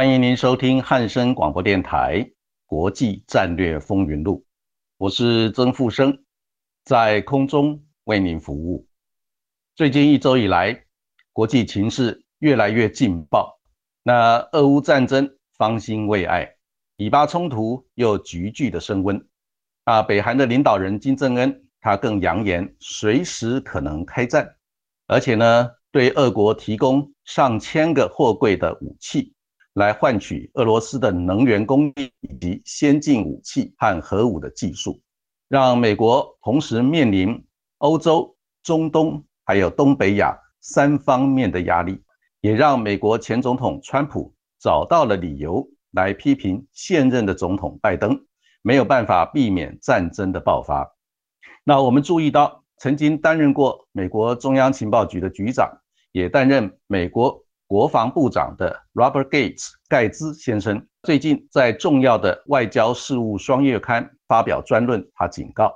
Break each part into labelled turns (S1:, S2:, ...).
S1: 欢迎您收听汉声广播电台《国际战略风云录》。我是曾富生，在空中为您服务。最近一周以来，国际情势越来越劲爆。那俄乌战争方兴未艾，以巴冲突又急剧的升温。啊，北韩的领导人金正恩他更扬言随时可能开战，而且呢，对俄国提供上千个货柜的武器。来换取俄罗斯的能源供应以及先进武器和核武的技术，让美国同时面临欧洲、中东还有东北亚三方面的压力，也让美国前总统川普找到了理由来批评现任的总统拜登，没有办法避免战争的爆发。那我们注意到，曾经担任过美国中央情报局的局长，也担任美国。国防部长的 Robert Gates 盖兹先生最近在重要的外交事务双月刊发表专论，他警告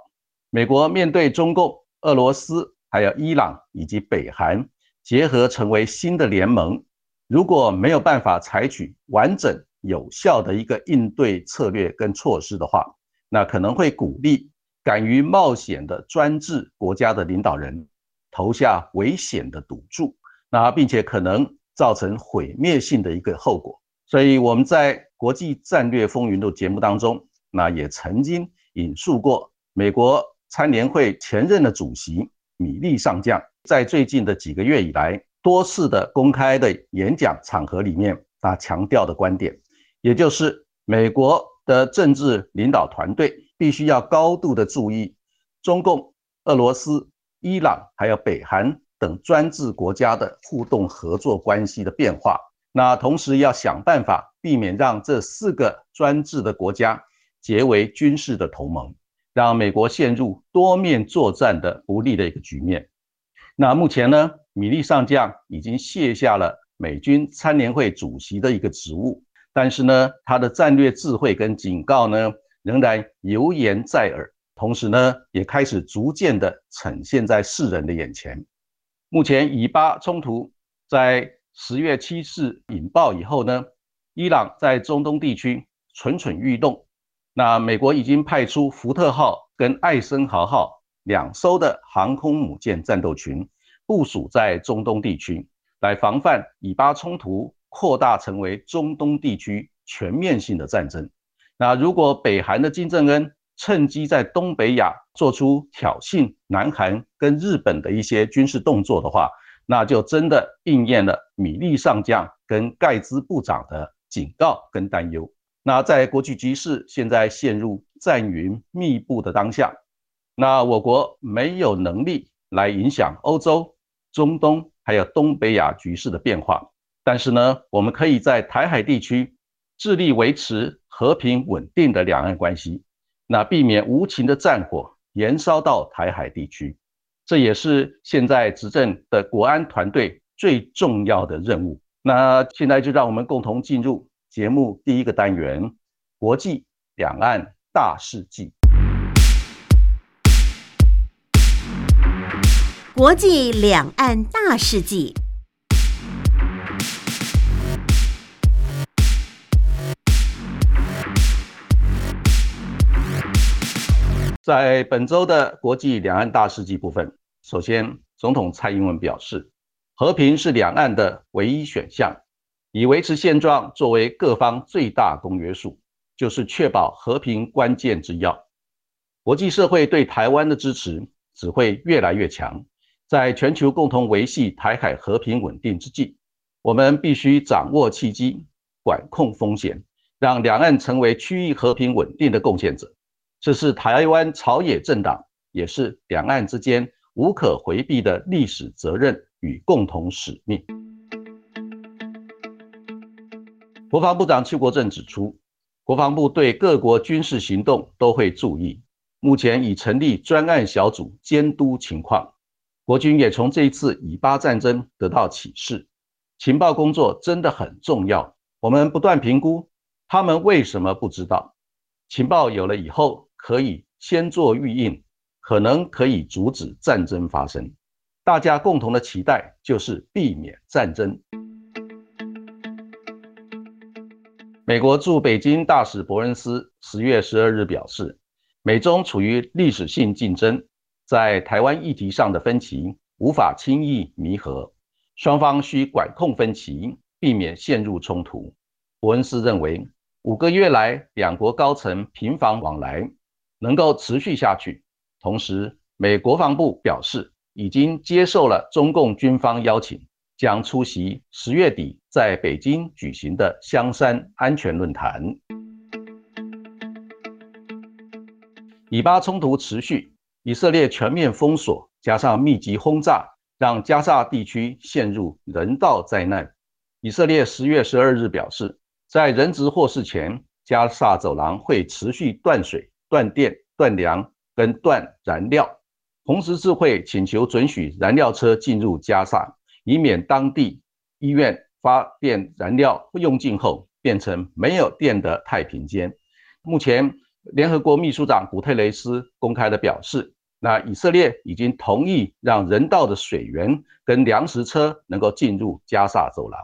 S1: 美国面对中共、俄罗斯、还有伊朗以及北韩结合成为新的联盟，如果没有办法采取完整有效的一个应对策略跟措施的话，那可能会鼓励敢于冒险的专制国家的领导人投下危险的赌注，那并且可能。造成毁灭性的一个后果，所以我们在国际战略风云录节目当中，那也曾经引述过美国参联会前任的主席米利上将，在最近的几个月以来多次的公开的演讲场合里面，他强调的观点，也就是美国的政治领导团队必须要高度的注意中共、俄罗斯、伊朗还有北韩。等专制国家的互动合作关系的变化，那同时要想办法避免让这四个专制的国家结为军事的同盟，让美国陷入多面作战的不利的一个局面。那目前呢，米利上将已经卸下了美军参联会主席的一个职务，但是呢，他的战略智慧跟警告呢，仍然犹言在耳，同时呢，也开始逐渐的呈现在世人的眼前。目前以巴冲突在十月七日引爆以后呢，伊朗在中东地区蠢蠢欲动。那美国已经派出福特号跟艾森豪号两艘的航空母舰战斗群部署在中东地区，来防范以巴冲突扩大成为中东地区全面性的战争。那如果北韩的金正恩，趁机在东北亚做出挑衅南韩跟日本的一些军事动作的话，那就真的应验了米利上将跟盖兹部长的警告跟担忧。那在国际局势现在陷入战云密布的当下，那我国没有能力来影响欧洲、中东还有东北亚局势的变化，但是呢，我们可以在台海地区致力维持和平稳定的两岸关系。那避免无情的战火延烧到台海地区，这也是现在执政的国安团队最重要的任务。那现在就让我们共同进入节目第一个单元——国际两岸大事记。
S2: 国际两岸大事记。
S1: 在本周的国际两岸大事记部分，首先，总统蔡英文表示，和平是两岸的唯一选项，以维持现状作为各方最大公约数，就是确保和平关键之要。国际社会对台湾的支持只会越来越强，在全球共同维系台海和平稳定之际，我们必须掌握契机，管控风险，让两岸成为区域和平稳定的贡献者。这是台湾朝野政党，也是两岸之间无可回避的历史责任与共同使命。国防部长邱国正指出，国防部对各国军事行动都会注意，目前已成立专案小组监督情况。国军也从这一次以巴战争得到启示。情报工作真的很重要，我们不断评估他们为什么不知道。情报有了以后，可以先做预应，可能可以阻止战争发生。大家共同的期待就是避免战争。美国驻北京大使伯恩斯十月十二日表示，美中处于历史性竞争，在台湾议题上的分歧无法轻易弥合。双方需管控分歧，避免陷入冲突。伯恩斯认为，五个月来两国高层频繁往来能够持续下去。同时，美国防部表示，已经接受了中共军方邀请，将出席十月底在北京举行的香山安全论坛。以巴冲突持续，以色列全面封锁，加上密集轰炸。让加沙地区陷入人道灾难。以色列十月十二日表示，在人质获释前，加沙走廊会持续断水、断电、断粮跟断燃料。红十字会请求准许燃料车进入加沙，以免当地医院发电燃料用尽后变成没有电的太平间。目前，联合国秘书长古特雷斯公开的表示。那以色列已经同意让人道的水源跟粮食车能够进入加沙走廊。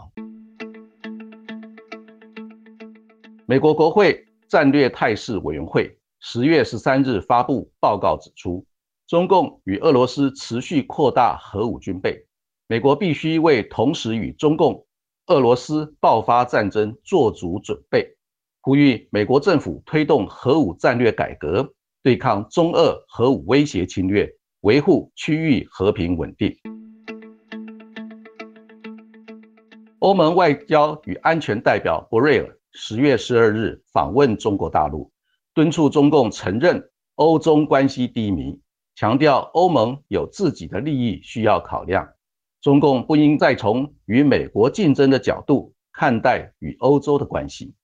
S1: 美国国会战略态势委员会十月十三日发布报告指出，中共与俄罗斯持续扩大核武军备，美国必须为同时与中共、俄罗斯爆发战争做足准备，呼吁美国政府推动核武战略改革。对抗中俄核武威胁侵略，维护区域和平稳定。欧盟外交与安全代表博瑞尔十月十二日访问中国大陆，敦促中共承认欧中关系低迷，强调欧盟有自己的利益需要考量，中共不应再从与美国竞争的角度看待与欧洲的关系。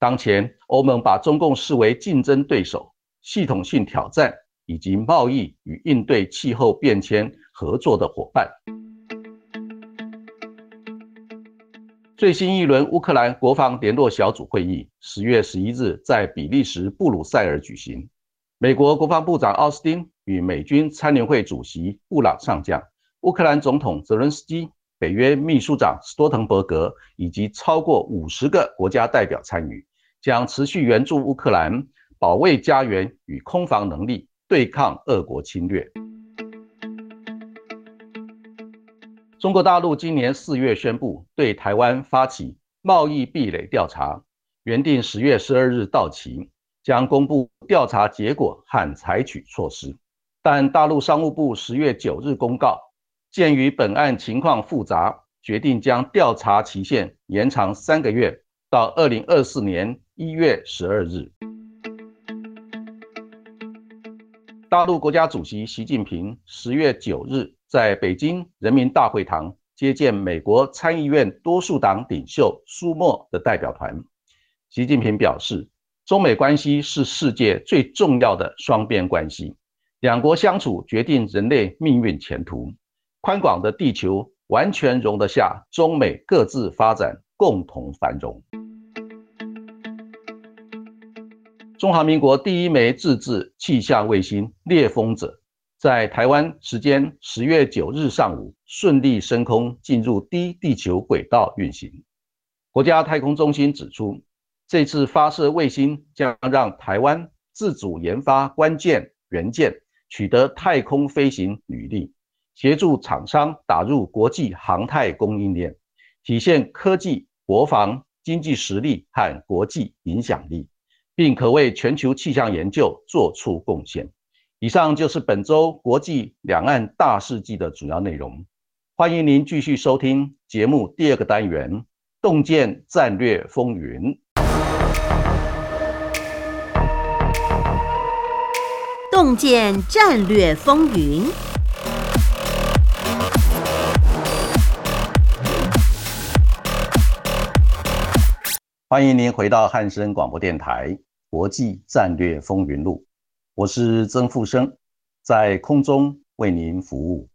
S1: 当前，欧盟把中共视为竞争对手。系统性挑战以及贸易与应对气候变迁合作的伙伴。最新一轮乌克兰国防联络小组会议十月十一日在比利时布鲁塞尔举行。美国国防部长奥斯汀与美军参联会主席布朗上将、乌克兰总统泽伦斯基、北约秘书长斯多滕伯格以及超过五十个国家代表参与，将持续援助乌克兰。保卫家园与空防能力，对抗俄国侵略。中国大陆今年四月宣布对台湾发起贸易壁垒调查，原定十月十二日到期，将公布调查结果和采取措施。但大陆商务部十月九日公告，鉴于本案情况复杂，决定将调查期限延长三个月，到二零二四年一月十二日。大陆国家主席习近平十月九日在北京人民大会堂接见美国参议院多数党领袖舒默的代表团。习近平表示，中美关系是世界最重要的双边关系，两国相处决定人类命运前途。宽广的地球完全容得下中美各自发展，共同繁荣。中华民国第一枚自制气象卫星“猎风者”在台湾时间十月九日上午顺利升空，进入低地球轨道运行。国家太空中心指出，这次发射卫星将让台湾自主研发关键元件，取得太空飞行履历，协助厂商打入国际航太供应链，体现科技、国防、经济实力和国际影响力。并可为全球气象研究做出贡献。以上就是本周国际两岸大事记的主要内容。欢迎您继续收听节目第二个单元《洞见战略风云》。
S2: 洞见战略风云，
S1: 欢迎您回到汉声广播电台《国际战略风云录》，我是曾富生，在空中为您服务。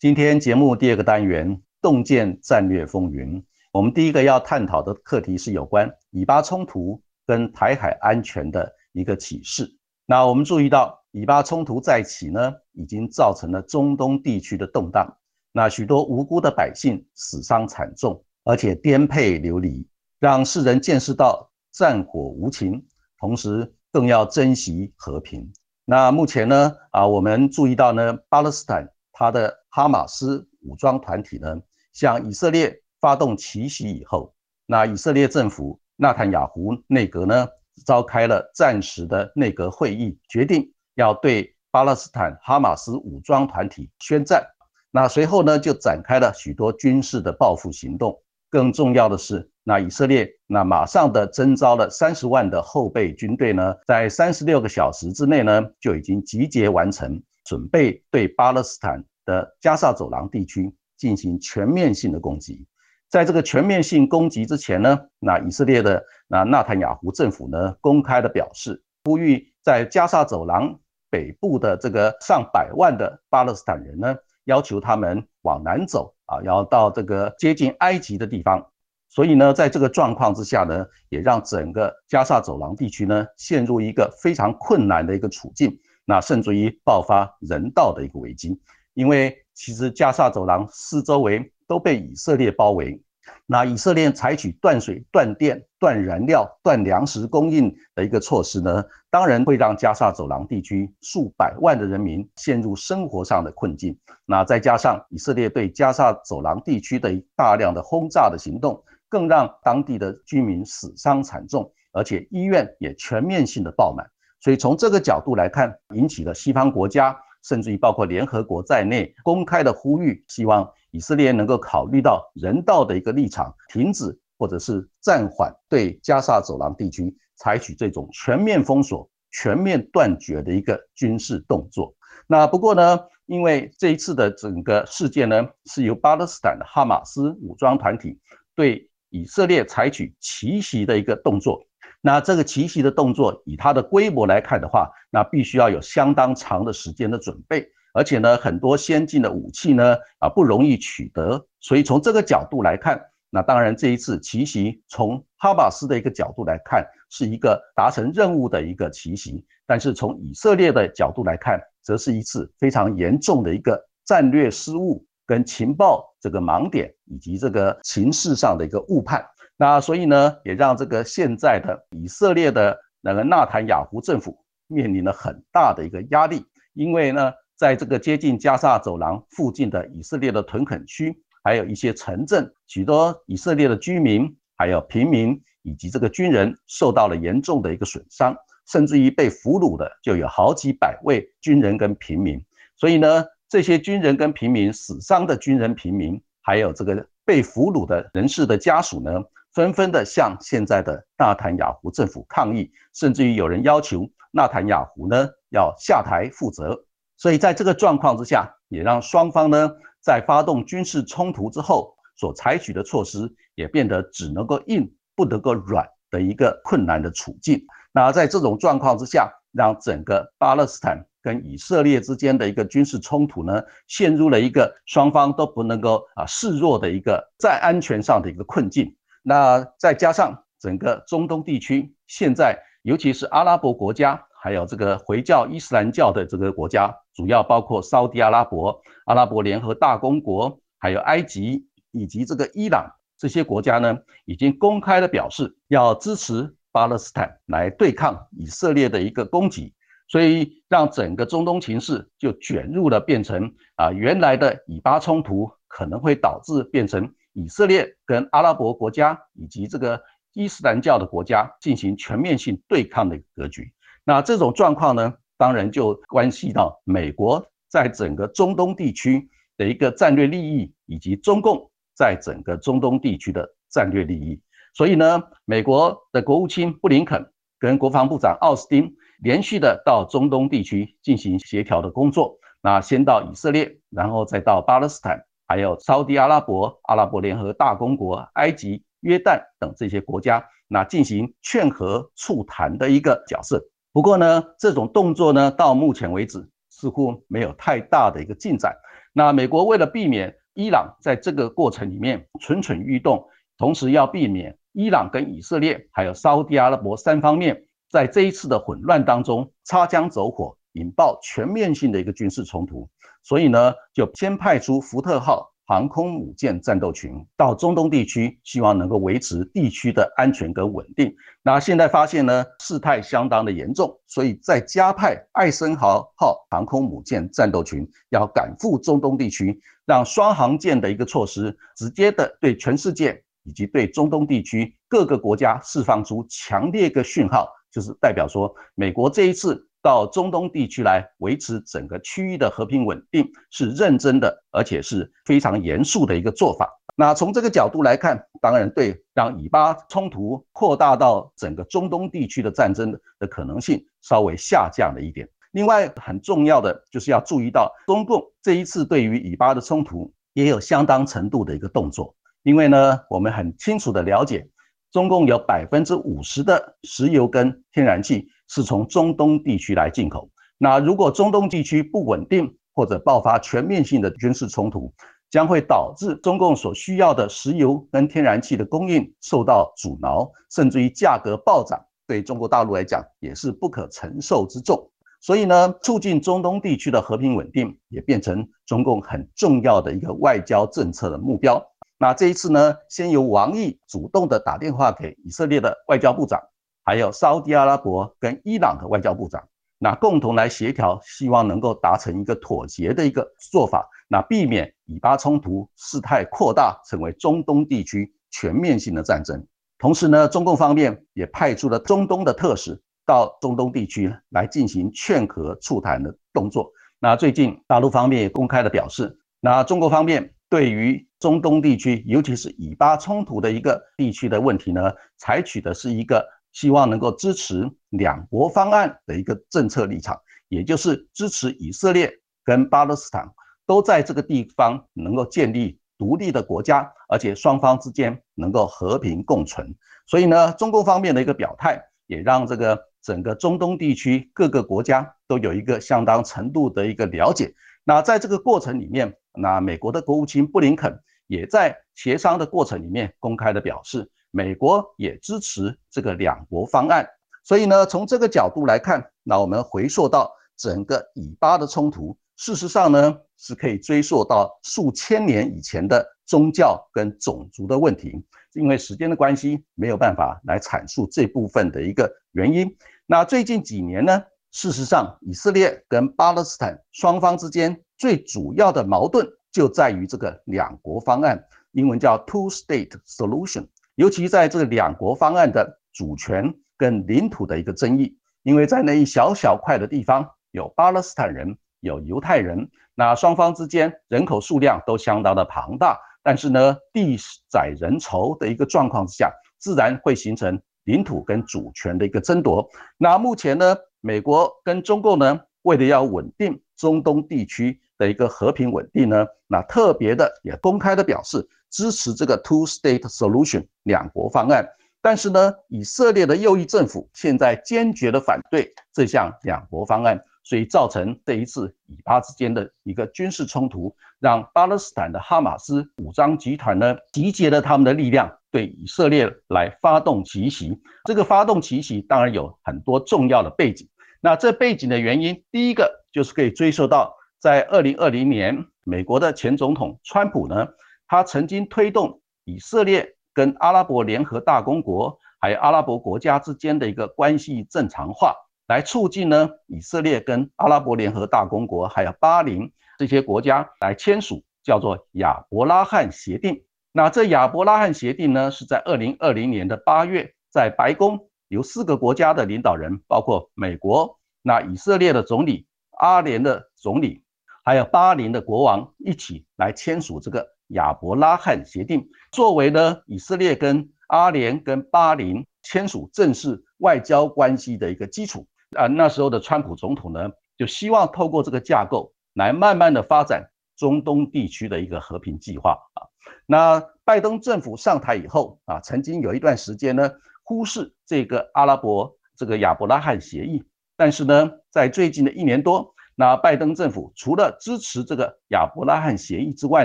S1: 今天节目第二个单元《洞见战略风云》，我们第一个要探讨的课题是有关以巴冲突跟台海安全的一个启示。那我们注意到，以巴冲突再起呢，已经造成了中东地区的动荡，那许多无辜的百姓死伤惨重，而且颠沛流离，让世人见识到战火无情，同时更要珍惜和平。那目前呢，啊，我们注意到呢，巴勒斯坦。他的哈马斯武装团体呢，向以色列发动奇袭以后，那以色列政府纳坦雅胡内阁呢，召开了暂时的内阁会议，决定要对巴勒斯坦哈马斯武装团体宣战。那随后呢，就展开了许多军事的报复行动。更重要的是，那以色列那马上的征召了三十万的后备军队呢，在三十六个小时之内呢，就已经集结完成。准备对巴勒斯坦的加沙走廊地区进行全面性的攻击。在这个全面性攻击之前呢，那以色列的那纳坦雅胡政府呢，公开的表示，呼吁在加沙走廊北部的这个上百万的巴勒斯坦人呢，要求他们往南走啊，要到这个接近埃及的地方。所以呢，在这个状况之下呢，也让整个加沙走廊地区呢，陷入一个非常困难的一个处境。那甚至于爆发人道的一个危机，因为其实加沙走廊四周围都被以色列包围，那以色列采取断水、断电、断燃料、断粮食供应的一个措施呢，当然会让加沙走廊地区数百万的人民陷入生活上的困境。那再加上以色列对加沙走廊地区的大量的轰炸的行动，更让当地的居民死伤惨重，而且医院也全面性的爆满。所以从这个角度来看，引起了西方国家，甚至于包括联合国在内，公开的呼吁，希望以色列能够考虑到人道的一个立场，停止或者是暂缓对加沙走廊地区采取这种全面封锁、全面断绝的一个军事动作。那不过呢，因为这一次的整个事件呢，是由巴勒斯坦的哈马斯武装团体对以色列采取奇袭的一个动作。那这个奇袭的动作，以它的规模来看的话，那必须要有相当长的时间的准备，而且呢，很多先进的武器呢，啊不容易取得。所以从这个角度来看，那当然这一次奇袭，从哈马斯的一个角度来看，是一个达成任务的一个奇袭；但是从以色列的角度来看，则是一次非常严重的一个战略失误、跟情报这个盲点以及这个形势上的一个误判。那所以呢，也让这个现在的以色列的那个纳坦雅胡政府面临了很大的一个压力，因为呢，在这个接近加沙走廊附近的以色列的屯垦区，还有一些城镇，许多以色列的居民、还有平民以及这个军人受到了严重的一个损伤，甚至于被俘虏的就有好几百位军人跟平民。所以呢，这些军人跟平民死伤的军人、平民，还有这个被俘虏的人士的家属呢？纷纷的向现在的纳坦雅胡政府抗议，甚至于有人要求纳坦雅胡呢要下台负责。所以在这个状况之下，也让双方呢在发动军事冲突之后所采取的措施也变得只能够硬不能够软的一个困难的处境。那在这种状况之下，让整个巴勒斯坦跟以色列之间的一个军事冲突呢陷入了一个双方都不能够啊示弱的一个在安全上的一个困境。那再加上整个中东地区，现在尤其是阿拉伯国家，还有这个回教伊斯兰教的这个国家，主要包括沙特阿拉伯、阿拉伯联合大公国，还有埃及以及这个伊朗这些国家呢，已经公开的表示要支持巴勒斯坦来对抗以色列的一个攻击，所以让整个中东情势就卷入了变成啊原来的以巴冲突可能会导致变成。以色列跟阿拉伯国家以及这个伊斯兰教的国家进行全面性对抗的格局，那这种状况呢，当然就关系到美国在整个中东地区的一个战略利益，以及中共在整个中东地区的战略利益。所以呢，美国的国务卿布林肯跟国防部长奥斯汀连续的到中东地区进行协调的工作。那先到以色列，然后再到巴勒斯坦，还有沙地阿拉伯、阿拉伯联合大公国、埃及、约旦等这些国家，那进行劝和促谈的一个角色。不过呢，这种动作呢，到目前为止似乎没有太大的一个进展。那美国为了避免伊朗在这个过程里面蠢蠢欲动，同时要避免伊朗跟以色列还有沙地阿拉伯三方面在这一次的混乱当中擦枪走火。引爆全面性的一个军事冲突，所以呢，就先派出福特号航空母舰战斗群到中东地区，希望能够维持地区的安全跟稳定。那现在发现呢，事态相当的严重，所以再加派艾森豪号航空母舰战斗群要赶赴中东地区，让双航舰的一个措施，直接的对全世界以及对中东地区各个国家释放出强烈一个讯号，就是代表说，美国这一次。到中东地区来维持整个区域的和平稳定是认真的，而且是非常严肃的一个做法。那从这个角度来看，当然对让以巴冲突扩大到整个中东地区的战争的可能性稍微下降了一点。另外很重要的就是要注意到，中共这一次对于以巴的冲突也有相当程度的一个动作，因为呢，我们很清楚的了解，中共有百分之五十的石油跟天然气。是从中东地区来进口。那如果中东地区不稳定，或者爆发全面性的军事冲突，将会导致中共所需要的石油跟天然气的供应受到阻挠，甚至于价格暴涨，对中国大陆来讲也是不可承受之重。所以呢，促进中东地区的和平稳定，也变成中共很重要的一个外交政策的目标。那这一次呢，先由王毅主动的打电话给以色列的外交部长。还有沙特阿拉伯跟伊朗的外交部长，那共同来协调，希望能够达成一个妥协的一个做法，那避免以巴冲突事态扩大，成为中东地区全面性的战争。同时呢，中共方面也派出了中东的特使到中东地区来进行劝和促谈的动作。那最近大陆方面也公开的表示，那中国方面对于中东地区，尤其是以巴冲突的一个地区的问题呢，采取的是一个。希望能够支持两国方案的一个政策立场，也就是支持以色列跟巴勒斯坦都在这个地方能够建立独立的国家，而且双方之间能够和平共存。所以呢，中共方面的一个表态，也让这个整个中东地区各个国家都有一个相当程度的一个了解。那在这个过程里面，那美国的国务卿布林肯也在协商的过程里面公开的表示。美国也支持这个两国方案，所以呢，从这个角度来看，那我们回溯到整个以巴的冲突，事实上呢，是可以追溯到数千年以前的宗教跟种族的问题。因为时间的关系，没有办法来阐述这部分的一个原因。那最近几年呢，事实上，以色列跟巴勒斯坦双方之间最主要的矛盾就在于这个两国方案，英文叫 Two-State Solution。尤其在这个两国方案的主权跟领土的一个争议，因为在那一小小块的地方有巴勒斯坦人，有犹太人，那双方之间人口数量都相当的庞大，但是呢，地窄人稠的一个状况之下，自然会形成领土跟主权的一个争夺。那目前呢，美国跟中共呢，为了要稳定中东地区的一个和平稳定呢，那特别的也公开的表示。支持这个 two-state solution 两国方案，但是呢，以色列的右翼政府现在坚决的反对这项两国方案，所以造成这一次以巴之间的一个军事冲突，让巴勒斯坦的哈马斯武装集团呢集结了他们的力量，对以色列来发动奇袭。这个发动奇袭当然有很多重要的背景，那这背景的原因，第一个就是可以追溯到在二零二零年，美国的前总统川普呢。他曾经推动以色列跟阿拉伯联合大公国，还有阿拉伯国家之间的一个关系正常化，来促进呢以色列跟阿拉伯联合大公国，还有巴林这些国家来签署叫做亚伯拉罕协定。那这亚伯拉罕协定呢，是在二零二零年的八月，在白宫由四个国家的领导人，包括美国、那以色列的总理、阿联的总理。还有巴林的国王一起来签署这个亚伯拉罕协定，作为呢以色列跟阿联跟巴林签署正式外交关系的一个基础。啊，那时候的川普总统呢，就希望透过这个架构来慢慢的发展中东地区的一个和平计划啊。那拜登政府上台以后啊，曾经有一段时间呢，忽视这个阿拉伯这个亚伯拉罕协议，但是呢，在最近的一年多，那拜登政府除了支持这个亚伯拉罕协议之外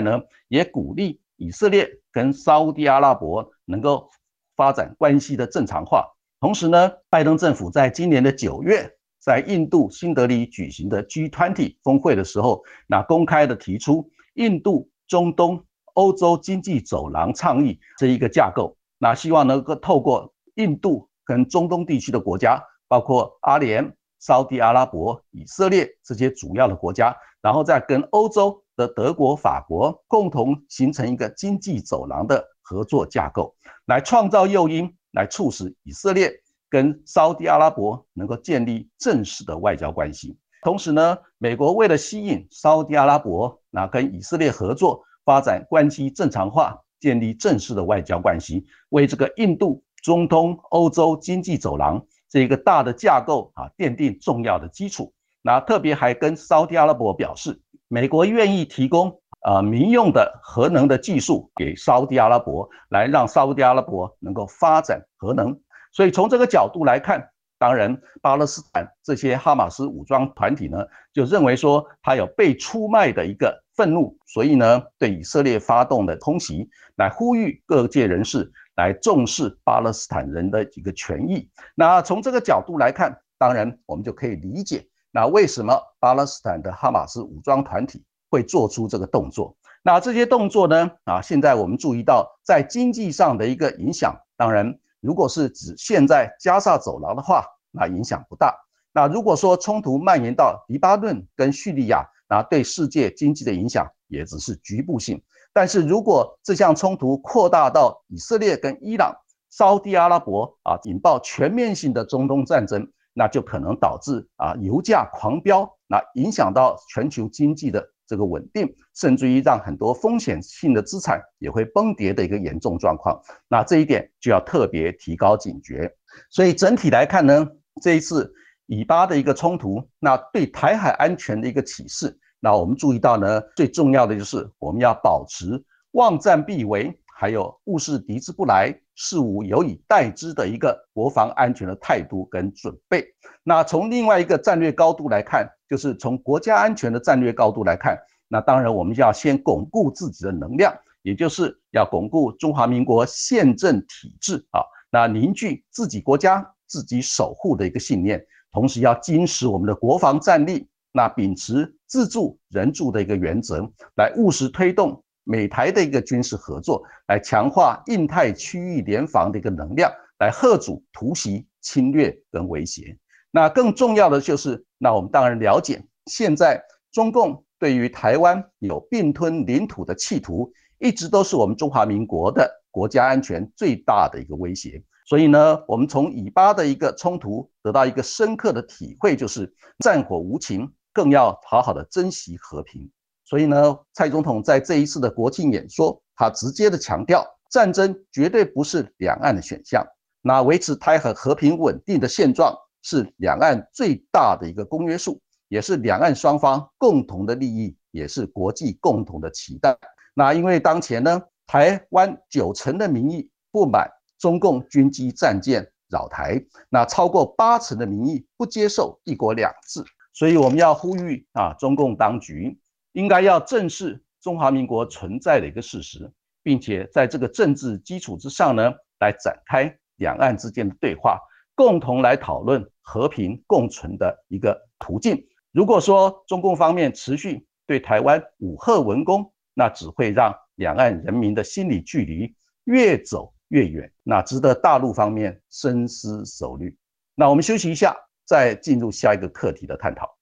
S1: 呢，也鼓励以色列跟沙地阿拉伯能够发展关系的正常化。同时呢，拜登政府在今年的九月，在印度新德里举行的 G20 峰会的时候，那公开的提出印度、中东、欧洲经济走廊倡议这一个架构，那希望能够透过印度跟中东地区的国家，包括阿联、沙地阿拉伯、以色列这些主要的国家，然后再跟欧洲的德国、法国共同形成一个经济走廊的合作架构，来创造诱因。来促使以色列跟沙特阿拉伯能够建立正式的外交关系。同时呢，美国为了吸引沙特阿拉伯，那跟以色列合作，发展关系正常化，建立正式的外交关系，为这个印度、中东、欧洲经济走廊这一个大的架构啊，奠定重要的基础。那特别还跟沙特阿拉伯表示，美国愿意提供。呃，民用的核能的技术给沙地阿拉伯，来让沙地阿拉伯能够发展核能。所以从这个角度来看，当然巴勒斯坦这些哈马斯武装团体呢，就认为说他有被出卖的一个愤怒，所以呢对以色列发动的空袭，来呼吁各界人士来重视巴勒斯坦人的一个权益。那从这个角度来看，当然我们就可以理解，那为什么巴勒斯坦的哈马斯武装团体。会做出这个动作，那这些动作呢？啊，现在我们注意到在经济上的一个影响。当然，如果是指现在加沙走廊的话，那影响不大。那如果说冲突蔓延到黎巴嫩跟叙利亚，那对世界经济的影响也只是局部性。但是如果这项冲突扩大到以色列跟伊朗、沙地阿拉伯啊，引爆全面性的中东战争，那就可能导致啊油价狂飙，那影响到全球经济的。这个稳定，甚至于让很多风险性的资产也会崩跌的一个严重状况，那这一点就要特别提高警觉。所以整体来看呢，这一次以巴的一个冲突，那对台海安全的一个启示，那我们注意到呢，最重要的就是我们要保持望战必为，还有勿视敌之不来，事无有以待之的一个国防安全的态度跟准备。那从另外一个战略高度来看。就是从国家安全的战略高度来看，那当然我们要先巩固自己的能量，也就是要巩固中华民国宪政体制啊，那凝聚自己国家自己守护的一个信念，同时要坚持我们的国防战力，那秉持自助人助的一个原则，来务实推动美台的一个军事合作，来强化印太区域联防的一个能量，来贺阻突袭、侵略跟威胁。那更重要的就是，那我们当然了解，现在中共对于台湾有并吞领土的企图，一直都是我们中华民国的国家安全最大的一个威胁。所以呢，我们从以巴的一个冲突得到一个深刻的体会，就是战火无情，更要好好的珍惜和平。所以呢，蔡总统在这一次的国庆演说，他直接的强调，战争绝对不是两岸的选项，那维持台海和平稳定的现状。是两岸最大的一个公约数，也是两岸双方共同的利益，也是国际共同的期待。那因为当前呢，台湾九成的民意不满中共军机战舰扰台，那超过八成的民意不接受一国两制，所以我们要呼吁啊，中共当局应该要正视中华民国存在的一个事实，并且在这个政治基础之上呢，来展开两岸之间的对话。共同来讨论和平共存的一个途径。如果说中共方面持续对台湾武赫文攻，那只会让两岸人民的心理距离越走越远，那值得大陆方面深思熟虑。那我们休息一下，再进入下一个课题的探讨。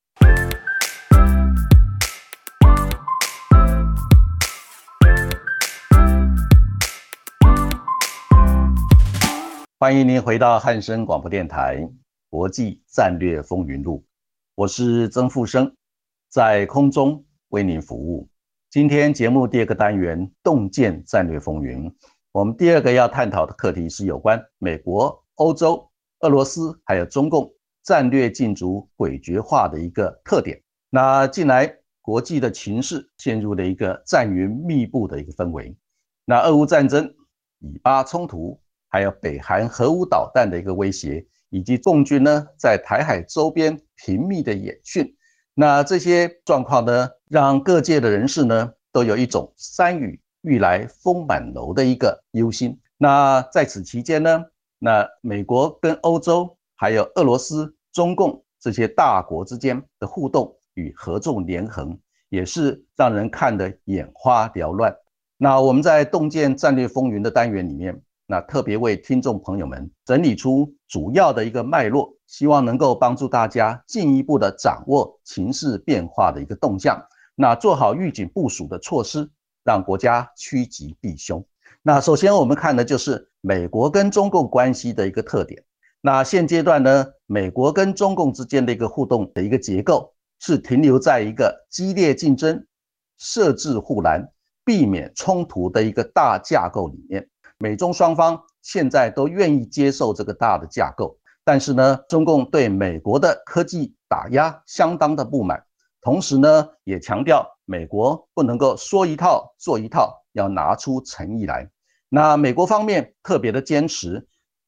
S1: 欢迎您回到汉声广播电台《国际战略风云录》，我是曾富生，在空中为您服务。今天节目第二个单元“洞见战略风云”，我们第二个要探讨的课题是有关美国、欧洲、俄罗斯还有中共战略竞逐诡谲化的一个特点。那近来国际的情势陷入了一个战云密布的一个氛围。那俄乌战争、以巴冲突，还有北韩核武导弹的一个威胁，以及共军呢在台海周边频密的演训。那这些状况呢，让各界的人士呢都有一种“山雨欲来风满楼”的一个忧心。那在此期间呢，那美国跟欧洲，还有俄罗斯、中共这些大国之间的互动与合纵连横，也是让人看得眼花缭乱。那我们在洞见战略风云的单元里面。那特别为听众朋友们整理出主要的一个脉络，希望能够帮助大家进一步的掌握情势变化的一个动向，那做好预警部署的措施，让国家趋吉避凶。那首先我们看的就是美国跟中共关系的一个特点。那现阶段呢，美国跟中共之间的一个互动的一个结构是停留在一个激烈竞争、设置护栏、避免冲突的一个大架构里面。美中双方现在都愿意接受这个大的架构，但是呢，中共对美国的科技打压相当的不满，同时呢，也强调美国不能够说一套做一套，要拿出诚意来。那美国方面特别的坚持，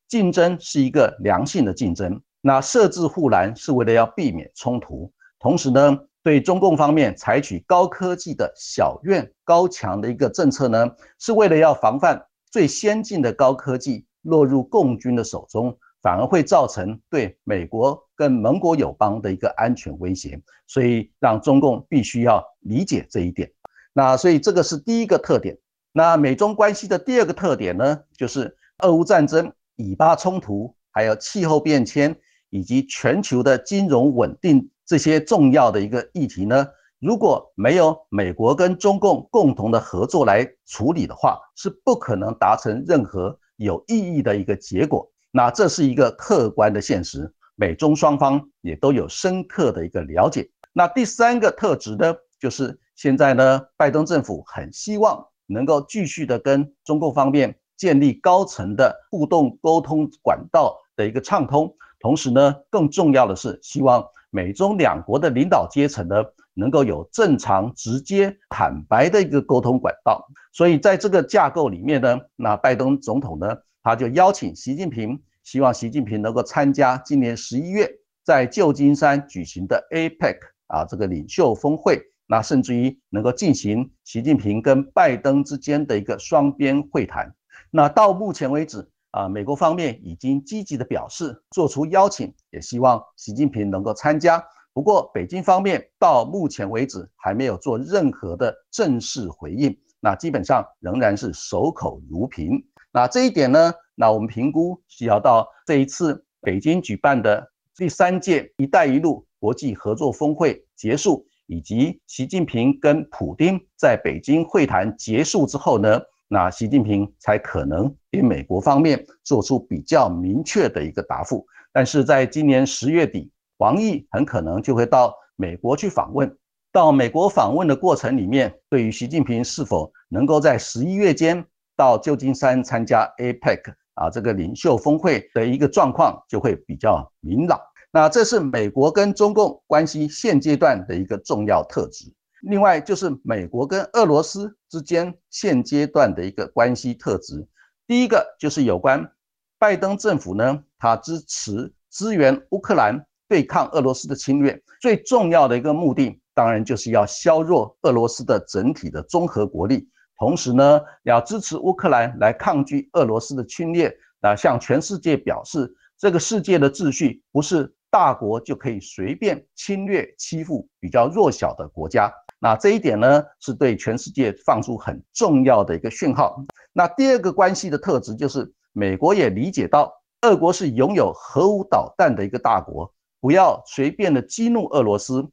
S1: 竞争是一个良性的竞争，那设置护栏是为了要避免冲突，同时呢，对中共方面采取高科技的小院高墙的一个政策呢，是为了要防范。最先进的高科技落入共军的手中，反而会造成对美国跟盟国友邦的一个安全威胁，所以让中共必须要理解这一点。那所以这个是第一个特点。那美中关系的第二个特点呢，就是俄乌战争、以巴冲突，还有气候变迁以及全球的金融稳定这些重要的一个议题呢。如果没有美国跟中共共同的合作来处理的话，是不可能达成任何有意义的一个结果。那这是一个客观的现实，美中双方也都有深刻的一个了解。那第三个特质呢，就是现在呢，拜登政府很希望能够继续的跟中共方面建立高层的互动沟通管道的一个畅通，同时呢，更重要的是希望美中两国的领导阶层呢。能够有正常、直接、坦白的一个沟通管道，所以在这个架构里面呢，那拜登总统呢，他就邀请习近平，希望习近平能够参加今年十一月在旧金山举行的 APEC 啊这个领袖峰会，那甚至于能够进行习近平跟拜登之间的一个双边会谈。那到目前为止啊，美国方面已经积极的表示做出邀请，也希望习近平能够参加。不过，北京方面到目前为止还没有做任何的正式回应，那基本上仍然是守口如瓶。那这一点呢，那我们评估需要到这一次北京举办的第三届“一带一路”国际合作峰会结束，以及习近平跟普京在北京会谈结束之后呢，那习近平才可能给美国方面做出比较明确的一个答复。但是在今年十月底。王毅很可能就会到美国去访问，到美国访问的过程里面，对于习近平是否能够在十一月间到旧金山参加 APEC 啊这个领袖峰会的一个状况，就会比较明朗。那这是美国跟中共关系现阶段的一个重要特质。另外就是美国跟俄罗斯之间现阶段的一个关系特质。第一个就是有关拜登政府呢，他支持支援乌克兰。对抗俄罗斯的侵略，最重要的一个目的，当然就是要削弱俄罗斯的整体的综合国力，同时呢，要支持乌克兰来抗拒俄罗斯的侵略，啊，向全世界表示，这个世界的秩序不是大国就可以随便侵略欺负比较弱小的国家。那这一点呢，是对全世界放出很重要的一个讯号。那第二个关系的特质就是，美国也理解到，俄国是拥有核武导弹的一个大国。不要随便的激怒俄罗斯，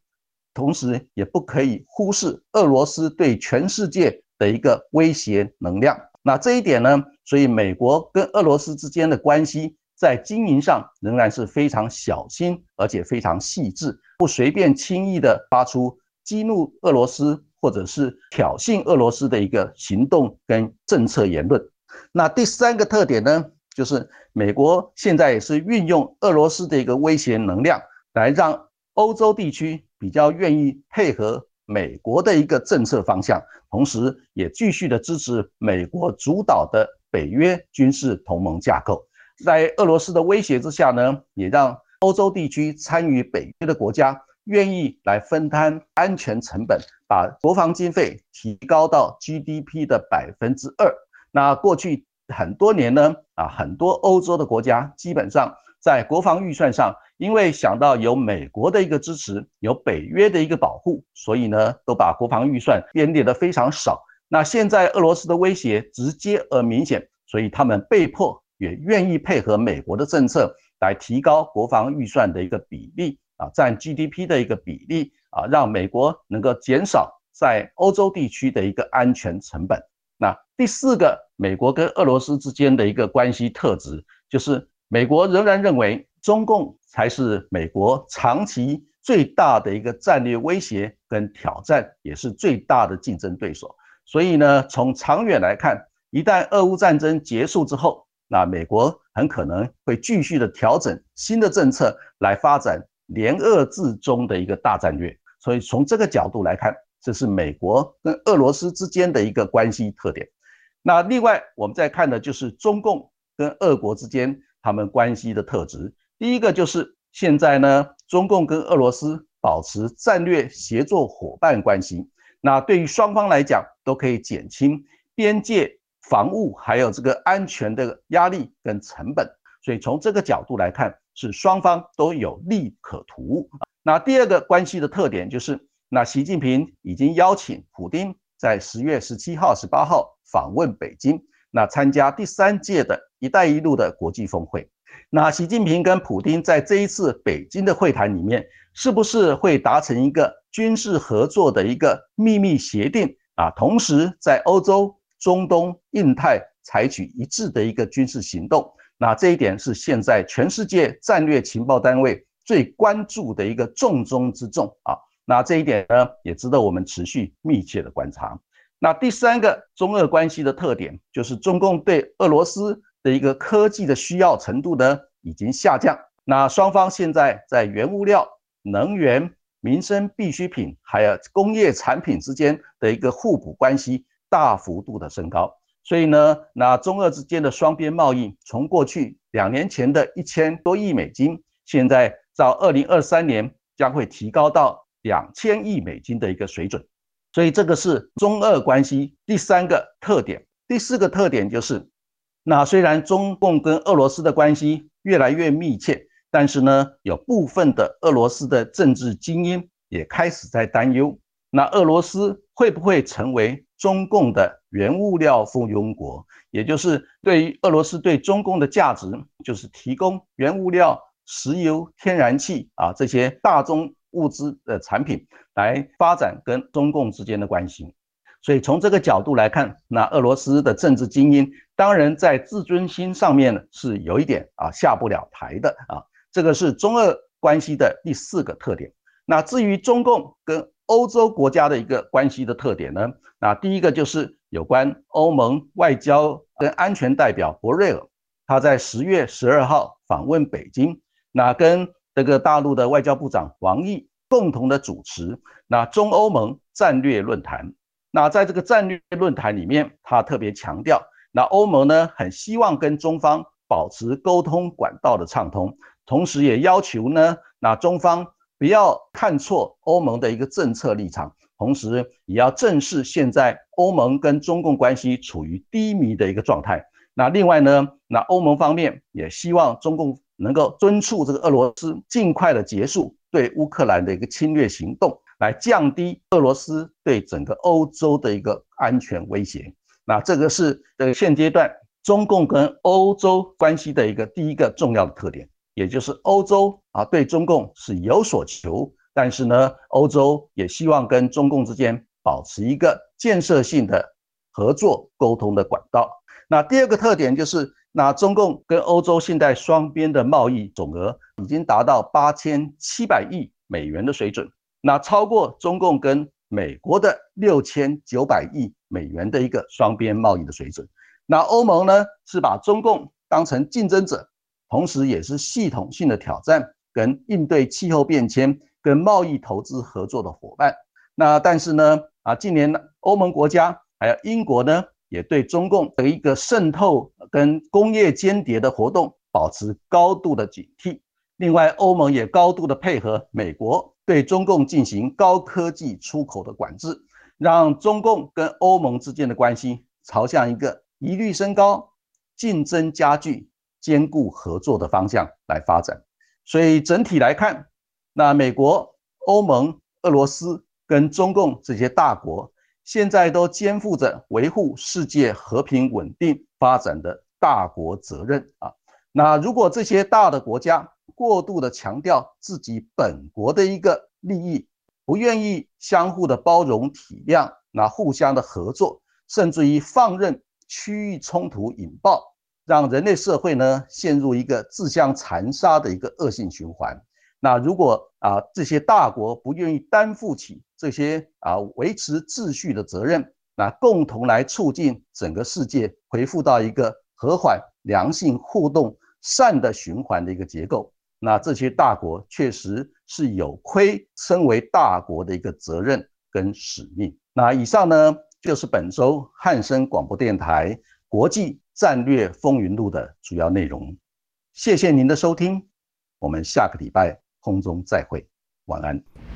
S1: 同时也不可以忽视俄罗斯对全世界的一个威胁能量。那这一点呢，所以美国跟俄罗斯之间的关系在经营上仍然是非常小心，而且非常细致，不随便轻易的发出激怒俄罗斯或者是挑衅俄罗斯的一个行动跟政策言论。那第三个特点呢，就是美国现在也是运用俄罗斯的一个威胁能量，来让欧洲地区比较愿意配合美国的一个政策方向，同时也继续的支持美国主导的北约军事同盟架构。在俄罗斯的威胁之下呢，也让欧洲地区参与北约的国家愿意来分摊安全成本，把国防经费提高到 GDP 的百分之二。那过去很多年呢，啊，很多欧洲的国家基本上在国防预算上，因为想到有美国的一个支持，有北约的一个保护，所以呢，都把国防预算编列的非常少。那现在俄罗斯的威胁直接而明显，所以他们被迫也愿意配合美国的政策来提高国防预算的一个比例啊，占 GDP 的一个比例啊，让美国能够减少在欧洲地区的一个安全成本。那第四个，美国跟俄罗斯之间的一个关系特质，就是美国仍然认为中共才是美国长期最大的一个战略威胁跟挑战，也是最大的竞争对手。所以呢，从长远来看，一旦俄乌战争结束之后，那美国很可能会继续的调整新的政策来发展联俄制中的一个大战略。所以从这个角度来看。这是美国跟俄罗斯之间的一个关系特点。那另外，我们再看的就是中共跟俄国之间他们关系的特质。第一个就是现在呢，中共跟俄罗斯保持战略协作伙伴关系。那对于双方来讲，都可以减轻边界防务还有这个安全的压力跟成本。所以从这个角度来看，是双方都有利可图。那第二个关系的特点就是。那习近平已经邀请普京在十月十七号、十八号访问北京，那参加第三届的一带一路的国际峰会。那习近平跟普京在这一次北京的会谈里面，是不是会达成一个军事合作的一个秘密协定啊？同时在欧洲、中东、印太采取一致的一个军事行动，那这一点是现在全世界战略情报单位最关注的一个重中之重啊。那这一点呢，也值得我们持续密切的观察。那第三个中俄关系的特点，就是中共对俄罗斯的一个科技的需要程度呢，已经下降。那双方现在在原物料、能源、民生必需品，还有工业产品之间的一个互补关系大幅度的升高。所以呢，那中俄之间的双边贸易，从过去两年前的一千多亿美金，现在到二零二三年将会提高到。两千亿美金的一个水准，所以这个是中俄关系第三个特点。第四个特点就是，那虽然中共跟俄罗斯的关系越来越密切，但是呢，有部分的俄罗斯的政治精英也开始在担忧，那俄罗斯会不会成为中共的原物料附庸国？也就是对于俄罗斯对中共的价值，就是提供原物料、石油、天然气啊这些大宗。物资的产品来发展跟中共之间的关系，所以从这个角度来看，那俄罗斯的政治精英当然在自尊心上面是有一点啊下不了台的啊，这个是中俄关系的第四个特点。那至于中共跟欧洲国家的一个关系的特点呢，那第一个就是有关欧盟外交跟安全代表博瑞尔，他在十月十二号访问北京，那跟。这个大陆的外交部长王毅共同的主持那中欧盟战略论坛。那在这个战略论坛里面，他特别强调，那欧盟呢很希望跟中方保持沟通管道的畅通，同时也要求呢，那中方不要看错欧盟的一个政策立场，同时也要正视现在欧盟跟中共关系处于低迷的一个状态。那另外呢，那欧盟方面也希望中共。能够敦促这个俄罗斯尽快的结束对乌克兰的一个侵略行动，来降低俄罗斯对整个欧洲的一个安全威胁。那这个是这个现阶段中共跟欧洲关系的一个第一个重要的特点，也就是欧洲啊对中共是有所求，但是呢，欧洲也希望跟中共之间保持一个建设性的合作沟通的管道。那第二个特点就是。那中共跟欧洲现在双边的贸易总额已经达到八千七百亿美元的水准。那超过中共跟美国的六千九百亿美元的一个双边贸易的水准。那欧盟呢，是把中共当成竞争者，同时也是系统性的挑战跟应对气候变迁跟贸易投资合作的伙伴。那但是呢，啊，近年欧盟国家还有英国呢，也对中共的一个渗透跟工业间谍的活动保持高度的警惕。另外，欧盟也高度的配合美国对中共进行高科技出口的管制，让中共跟欧盟之间的关系朝向一个疑虑升高、竞争加剧、兼顾合作的方向来发展。所以整体来看，那美国、欧盟、俄罗斯跟中共这些大国，现在都肩负着维护世界和平稳定发展的大国责任啊。那如果这些大的国家，过度的强调自己本国的一个利益，不愿意相互的包容体谅，那互相的合作，甚至于放任区域冲突引爆，让人类社会呢陷入一个自相残杀的一个恶性循环。那如果啊这些大国不愿意担负起这些啊维持秩序的责任，那共同来促进整个世界恢复到一个和缓、良性互动、善的循环的一个结构。那这些大国确实是有亏身为大国的一个责任跟使命。那以上呢，就是本周汉声广播电台国际战略风云录的主要内容。谢谢您的收听，我们下个礼拜空中再会，晚安。